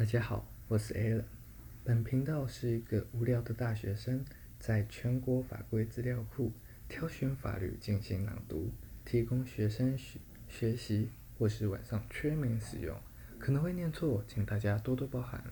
大家好，我是 Alan。本频道是一个无聊的大学生，在全国法规资料库挑选法律进行朗读，提供学生学学习或是晚上催眠使用。可能会念错，请大家多多包涵。